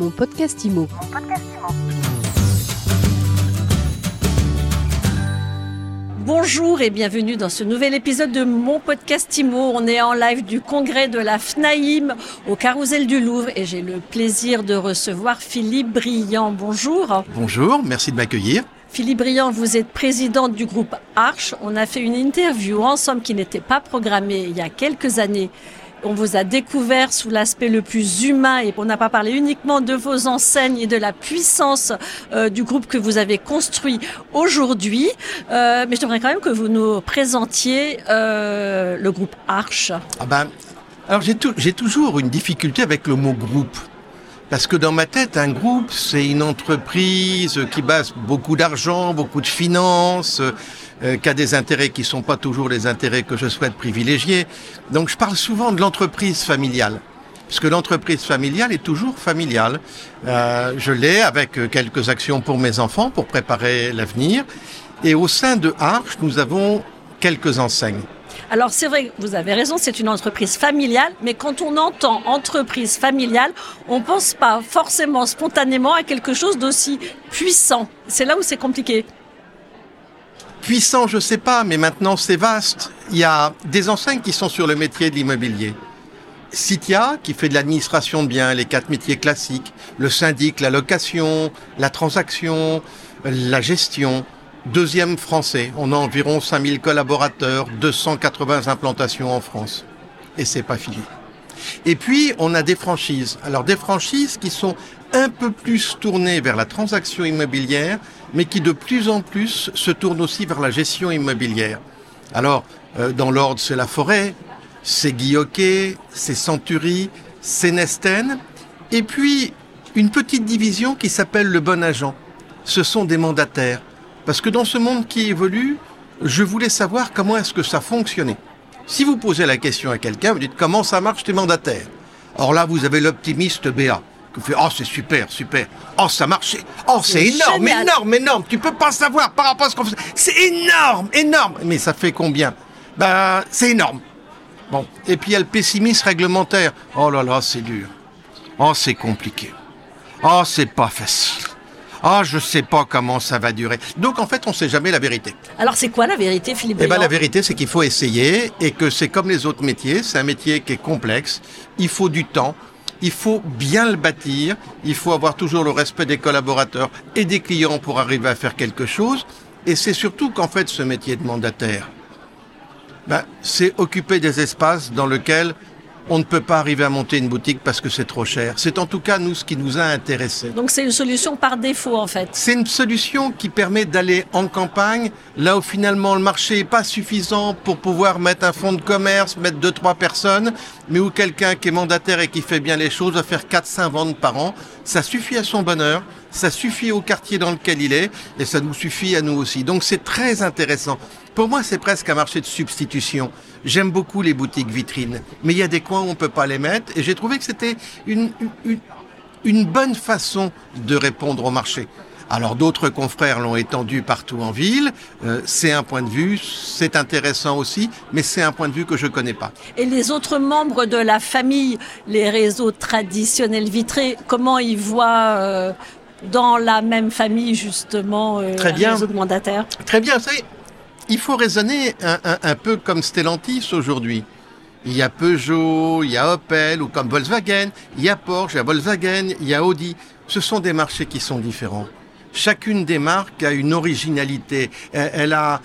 Mon podcast IMO. Bonjour et bienvenue dans ce nouvel épisode de mon podcast IMO. On est en live du congrès de la FNAIM au Carousel du Louvre et j'ai le plaisir de recevoir Philippe Briand. Bonjour. Bonjour, merci de m'accueillir. Philippe Briand, vous êtes président du groupe Arche. On a fait une interview ensemble qui n'était pas programmée il y a quelques années on vous a découvert sous l'aspect le plus humain et on n'a pas parlé uniquement de vos enseignes et de la puissance euh, du groupe que vous avez construit aujourd'hui. Euh, mais j'aimerais quand même que vous nous présentiez euh, le groupe Arche. Ah ben, alors j'ai toujours une difficulté avec le mot groupe. Parce que dans ma tête, un groupe, c'est une entreprise qui base beaucoup d'argent, beaucoup de finances, euh, qui a des intérêts qui sont pas toujours les intérêts que je souhaite privilégier. Donc je parle souvent de l'entreprise familiale. Parce que l'entreprise familiale est toujours familiale. Euh, je l'ai avec quelques actions pour mes enfants, pour préparer l'avenir. Et au sein de Arche, nous avons quelques enseignes. Alors c'est vrai, vous avez raison, c'est une entreprise familiale, mais quand on entend entreprise familiale, on pense pas forcément spontanément à quelque chose d'aussi puissant. C'est là où c'est compliqué. Puissant, je sais pas, mais maintenant c'est vaste. Il y a des enseignes qui sont sur le métier de l'immobilier. Citia, qui fait de l'administration de biens, les quatre métiers classiques, le syndic, la location, la transaction, la gestion, Deuxième français, on a environ 5000 collaborateurs, 280 implantations en France. Et c'est pas fini. Et puis, on a des franchises. Alors, des franchises qui sont un peu plus tournées vers la transaction immobilière, mais qui de plus en plus se tournent aussi vers la gestion immobilière. Alors, euh, dans l'ordre, c'est la forêt, c'est Guilloquet, c'est Century, c'est Nesten, et puis une petite division qui s'appelle le bon agent. Ce sont des mandataires. Parce que dans ce monde qui évolue, je voulais savoir comment est-ce que ça fonctionnait. Si vous posez la question à quelqu'un, vous dites comment ça marche tes mandataires Or là, vous avez l'optimiste BA qui fait oh c'est super super. Oh ça marche oh c'est énorme énorme énorme. Tu peux pas savoir par rapport à ce qu'on fait. C'est énorme énorme. Mais ça fait combien? Ben c'est énorme. Bon. Et puis il y a le pessimisme réglementaire. Oh là là c'est dur. Oh c'est compliqué. Oh c'est pas facile ah, je sais pas comment ça va durer. Donc en fait, on sait jamais la vérité. Alors c'est quoi la vérité, Philippe Eh ben la vérité, c'est qu'il faut essayer et que c'est comme les autres métiers. C'est un métier qui est complexe. Il faut du temps. Il faut bien le bâtir. Il faut avoir toujours le respect des collaborateurs et des clients pour arriver à faire quelque chose. Et c'est surtout qu'en fait, ce métier de mandataire, ben, c'est occuper des espaces dans lesquels on ne peut pas arriver à monter une boutique parce que c'est trop cher. C'est en tout cas nous ce qui nous a intéressés. Donc c'est une solution par défaut en fait. C'est une solution qui permet d'aller en campagne, là où finalement le marché n'est pas suffisant pour pouvoir mettre un fonds de commerce, mettre deux trois personnes, mais où quelqu'un qui est mandataire et qui fait bien les choses va faire 4-5 ventes par an. Ça suffit à son bonheur, ça suffit au quartier dans lequel il est, et ça nous suffit à nous aussi. Donc c'est très intéressant. Pour moi, c'est presque un marché de substitution. J'aime beaucoup les boutiques vitrines, mais il y a des coins où on peut pas les mettre, et j'ai trouvé que c'était une, une, bonne façon de répondre au marché. Alors d'autres confrères l'ont étendu partout en ville. Euh, c'est un point de vue, c'est intéressant aussi, mais c'est un point de vue que je connais pas. Et les autres membres de la famille, les réseaux traditionnels vitrés, comment ils voient euh, dans la même famille justement euh, Très bien. mandataires Très bien. Vous il faut raisonner un, peu comme Stellantis aujourd'hui. Il y a Peugeot, il y a Opel, ou comme Volkswagen, il y a Porsche, il y a Volkswagen, il y a Audi. Ce sont des marchés qui sont différents. Chacune des marques a une originalité. Elle a,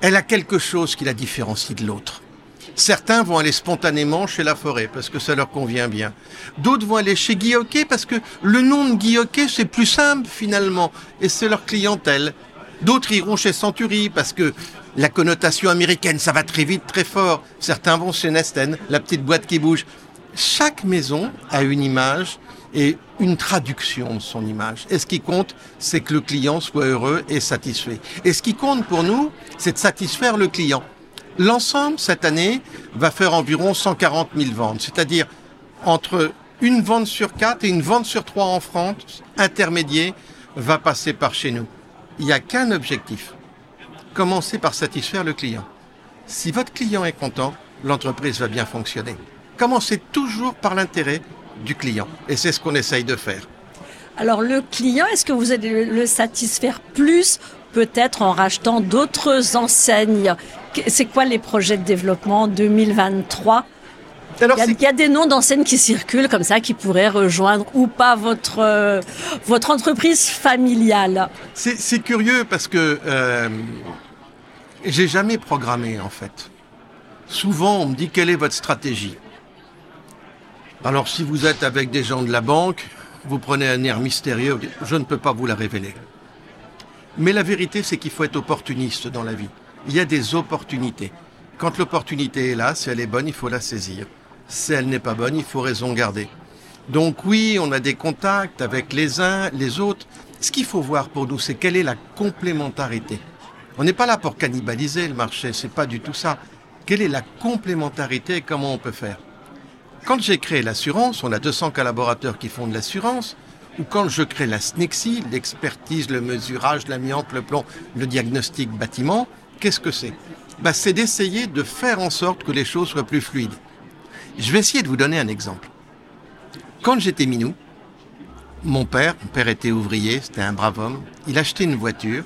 elle a quelque chose qui la différencie de l'autre. Certains vont aller spontanément chez La Forêt parce que ça leur convient bien. D'autres vont aller chez Guy parce que le nom de Guy c'est plus simple finalement et c'est leur clientèle. D'autres iront chez Century parce que la connotation américaine, ça va très vite, très fort. Certains vont chez Nesten, la petite boîte qui bouge. Chaque maison a une image et une traduction de son image. Et ce qui compte, c'est que le client soit heureux et satisfait. Et ce qui compte pour nous, c'est de satisfaire le client. L'ensemble, cette année, va faire environ 140 000 ventes, c'est-à-dire entre une vente sur quatre et une vente sur trois en France, intermédiaire, va passer par chez nous il n'y a qu'un objectif. Commencez par satisfaire le client. Si votre client est content, l'entreprise va bien fonctionner. Commencez toujours par l'intérêt du client. Et c'est ce qu'on essaye de faire. Alors le client, est-ce que vous allez le satisfaire plus peut-être en rachetant d'autres enseignes C'est quoi les projets de développement 2023 il, y a, des noms d'enseignes qui circulent comme ça, qui pourraient rejoindre ou pas votre, euh, votre entreprise familiale. C'est curieux parce que euh, j'ai jamais programmé en fait. Souvent, on me dit quelle est votre stratégie? Alors, si vous êtes avec des gens de la banque, vous prenez un air mystérieux, je ne peux pas vous la révéler. Mais la vérité, c'est qu'il faut être opportuniste dans la vie. Il y a des opportunités. Quand l'opportunité est là, si elle est bonne, il faut la saisir. Si elle n'est pas bonne, il faut raison garder. Donc oui, on a des contacts avec les uns, les autres. Ce qu'il faut voir pour nous, c'est quelle est la complémentarité. On n'est pas là pour cannibaliser le marché, c'est pas du tout ça. Quelle est la complémentarité et comment on peut faire? Quand j'ai créé l'assurance, on a 200 collaborateurs qui font de l'assurance, ou quand je crée la SNEXI, l'expertise, le mesurage, l'amiante, le plomb, le diagnostic bâtiment, qu'est-ce que c'est? Bah, C'est d'essayer de faire en sorte que les choses soient plus fluides. Je vais essayer de vous donner un exemple. Quand j'étais minou, mon père, mon père était ouvrier, c'était un brave homme, il achetait une voiture,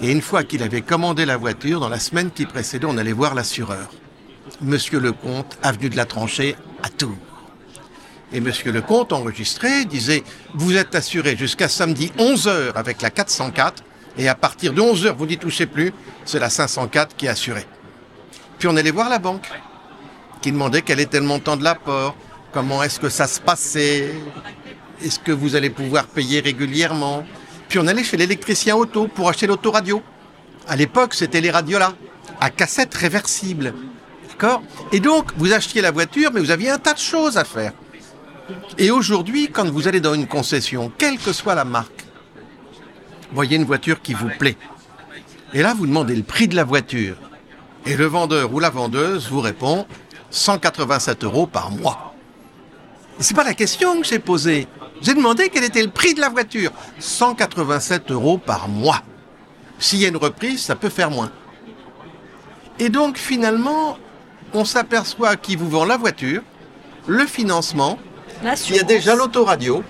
et une fois qu'il avait commandé la voiture, dans la semaine qui précédait, on allait voir l'assureur. Monsieur Lecomte, avenue de la Tranchée, à Tours. Et Monsieur Lecomte, enregistré, disait Vous êtes assuré jusqu'à samedi 11h avec la 404, et à partir de 11h, vous n'y touchez plus, c'est la 504 qui est assurée. Puis on allait voir la banque, qui demandait quel était le montant de l'apport, comment est-ce que ça se passait, est-ce que vous allez pouvoir payer régulièrement, puis on allait chez l'électricien auto pour acheter l'autoradio. À l'époque, c'était les radiolas, à cassette réversible. D'accord? Et donc, vous achetiez la voiture, mais vous aviez un tas de choses à faire. Et aujourd'hui, quand vous allez dans une concession, quelle que soit la marque, voyez une voiture qui vous plaît. Et là, vous demandez le prix de la voiture. Et le vendeur ou la vendeuse vous répond 187 euros par mois. C'est pas la question que j'ai posée. J'ai demandé quel était le prix de la voiture. 187 euros par mois. S'il y a une reprise, ça peut faire moins. Et donc finalement, on s'aperçoit qu'il vous vend la voiture, le financement, il y a déjà l'autoradio,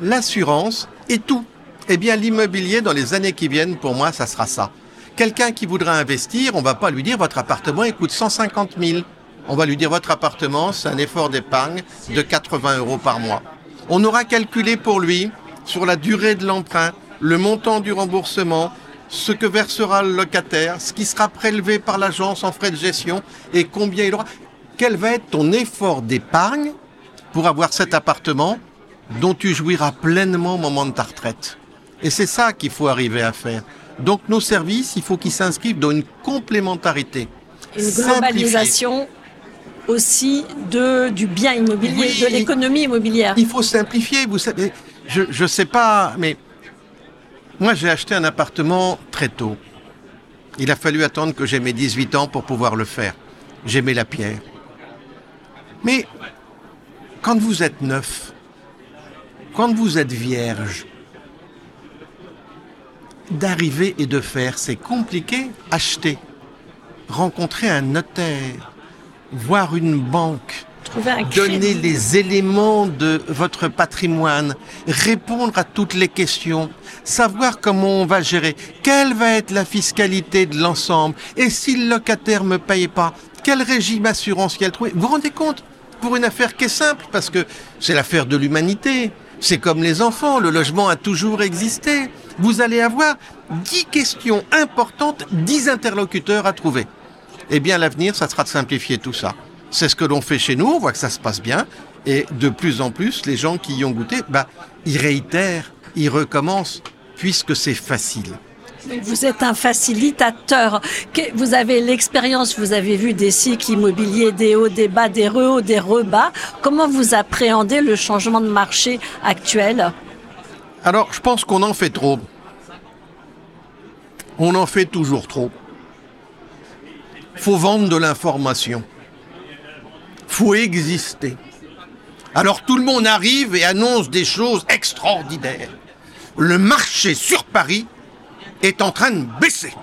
l'assurance et tout. Eh bien l'immobilier dans les années qui viennent, pour moi, ça sera ça. Quelqu'un qui voudra investir, on va pas lui dire votre appartement il coûte 150 000. On va lui dire votre appartement, c'est un effort d'épargne de 80 euros par mois. On aura calculé pour lui, sur la durée de l'emprunt, le montant du remboursement, ce que versera le locataire, ce qui sera prélevé par l'agence en frais de gestion et combien il aura. Quel va être ton effort d'épargne pour avoir cet appartement dont tu jouiras pleinement au moment de ta retraite Et c'est ça qu'il faut arriver à faire. Donc nos services, il faut qu'ils s'inscrivent dans une complémentarité. Une globalisation aussi de, du bien immobilier, de l'économie immobilière. Il faut simplifier, vous savez. Je ne sais pas, mais moi j'ai acheté un appartement très tôt. Il a fallu attendre que j'ai mes 18 ans pour pouvoir le faire. J'aimais la pierre. Mais quand vous êtes neuf, quand vous êtes vierge, d'arriver et de faire, c'est compliqué. Acheter, rencontrer un notaire, voir une banque, donner les éléments de votre patrimoine, répondre à toutes les questions, savoir comment on va gérer, quelle va être la fiscalité de l'ensemble, et si le locataire me paye pas, quel régime assurantiel trouver. Vous vous rendez compte? Pour une affaire qui est simple, parce que c'est l'affaire de l'humanité. C'est comme les enfants, le logement a toujours existé. Vous allez avoir dix questions importantes, dix interlocuteurs à trouver. Eh bien, l'avenir, ça sera de simplifier tout ça. C'est ce que l'on fait chez nous, on voit que ça se passe bien. Et de plus en plus, les gens qui y ont goûté, bah, ils réitèrent, ils recommencent, puisque c'est facile. Vous êtes un facilitateur. Vous avez l'expérience, vous avez vu des cycles immobiliers, des hauts, des bas, des rehauts, des rebas. Comment vous appréhendez le changement de marché actuel? Alors, je pense qu'on en fait trop. On en fait toujours trop faut vendre de l'information. faut exister. Alors tout le monde arrive et annonce des choses extraordinaires. Le marché sur Paris est en train de baisser.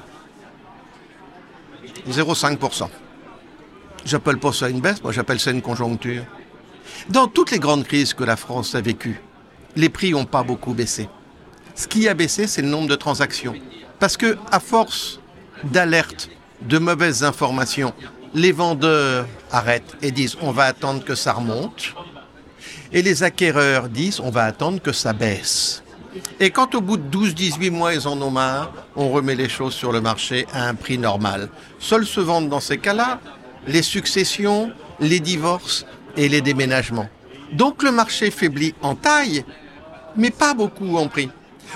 0,5%. J'appelle pas ça une baisse, moi j'appelle ça une conjoncture. Dans toutes les grandes crises que la France a vécues, les prix n'ont pas beaucoup baissé. Ce qui a baissé, c'est le nombre de transactions. Parce que, à force d'alertes, de mauvaises informations, les vendeurs arrêtent et disent on va attendre que ça remonte. Et les acquéreurs disent on va attendre que ça baisse. Et quand au bout de 12-18 mois ils en ont marre, on remet les choses sur le marché à un prix normal. Seuls se vendent dans ces cas-là les successions, les divorces et les déménagements. Donc le marché faiblit en taille, mais pas beaucoup en prix.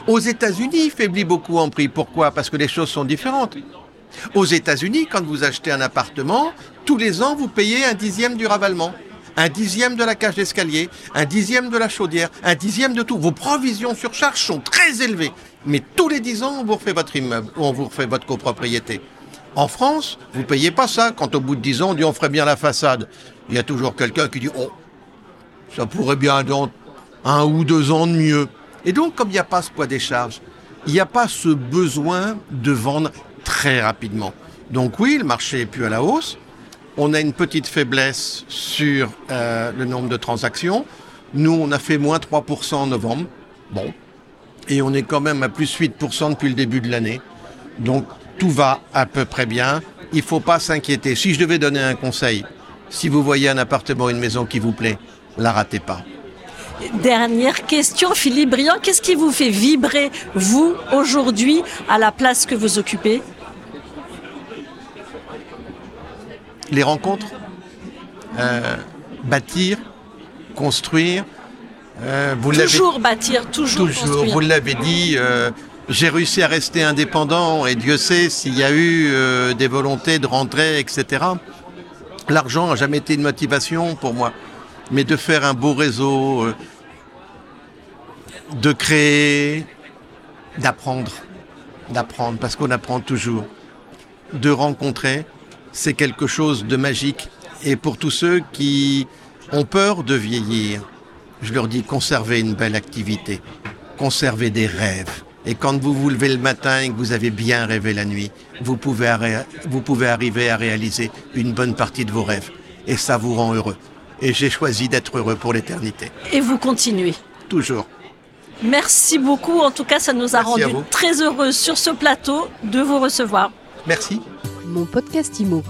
Aux États-Unis, il faiblit beaucoup en prix. Pourquoi? Parce que les choses sont différentes. Aux États-Unis, quand vous achetez un appartement, tous les ans, vous payez un dixième du ravalement, un dixième de la cage d'escalier, un dixième de la chaudière, un dixième de tout. Vos provisions sur charge sont très élevées. Mais tous les dix ans, on vous refait votre immeuble, on vous refait votre copropriété. En France, vous payez pas ça. Quand au bout de dix ans, on dit on ferait bien la façade. Il y a toujours quelqu'un qui dit oh, ça pourrait bien dans un ou deux ans de mieux. Et donc, comme il n'y a pas ce poids des charges, il n'y a pas ce besoin de vendre très rapidement. Donc oui, le marché est plus à la hausse. On a une petite faiblesse sur euh, le nombre de transactions. Nous, on a fait moins 3% en novembre. Bon. Et on est quand même à plus 8% depuis le début de l'année. Donc tout va à peu près bien. Il ne faut pas s'inquiéter. Si je devais donner un conseil, si vous voyez un appartement, une maison qui vous plaît, la ratez pas. Dernière question, Philippe Briand, qu'est-ce qui vous fait vibrer, vous, aujourd'hui, à la place que vous occupez? Les rencontres, euh, bâtir, construire. Euh, vous toujours bâtir, toujours, toujours Vous l'avez dit, euh, j'ai réussi à rester indépendant et Dieu sait s'il y a eu des volontés de rentrer, etc. L'argent n'a jamais été une motivation pour moi, mais de faire un beau réseau, de créer, d'apprendre, d'apprendre, parce qu'on apprend toujours, de rencontrer, c'est quelque chose de magique. Et pour tous ceux qui ont peur de vieillir, je leur dis conservez une belle activité, conservez des rêves. Et quand vous vous levez le matin et que vous avez bien rêvé la nuit, vous pouvez, vous pouvez arriver à réaliser une bonne partie de vos rêves. Et ça vous rend heureux. Et j'ai choisi d'être heureux pour l'éternité. Et vous continuez Toujours. Merci beaucoup. En tout cas, ça nous a rendu très heureux sur ce plateau de vous recevoir. Merci. Mon podcast IMO.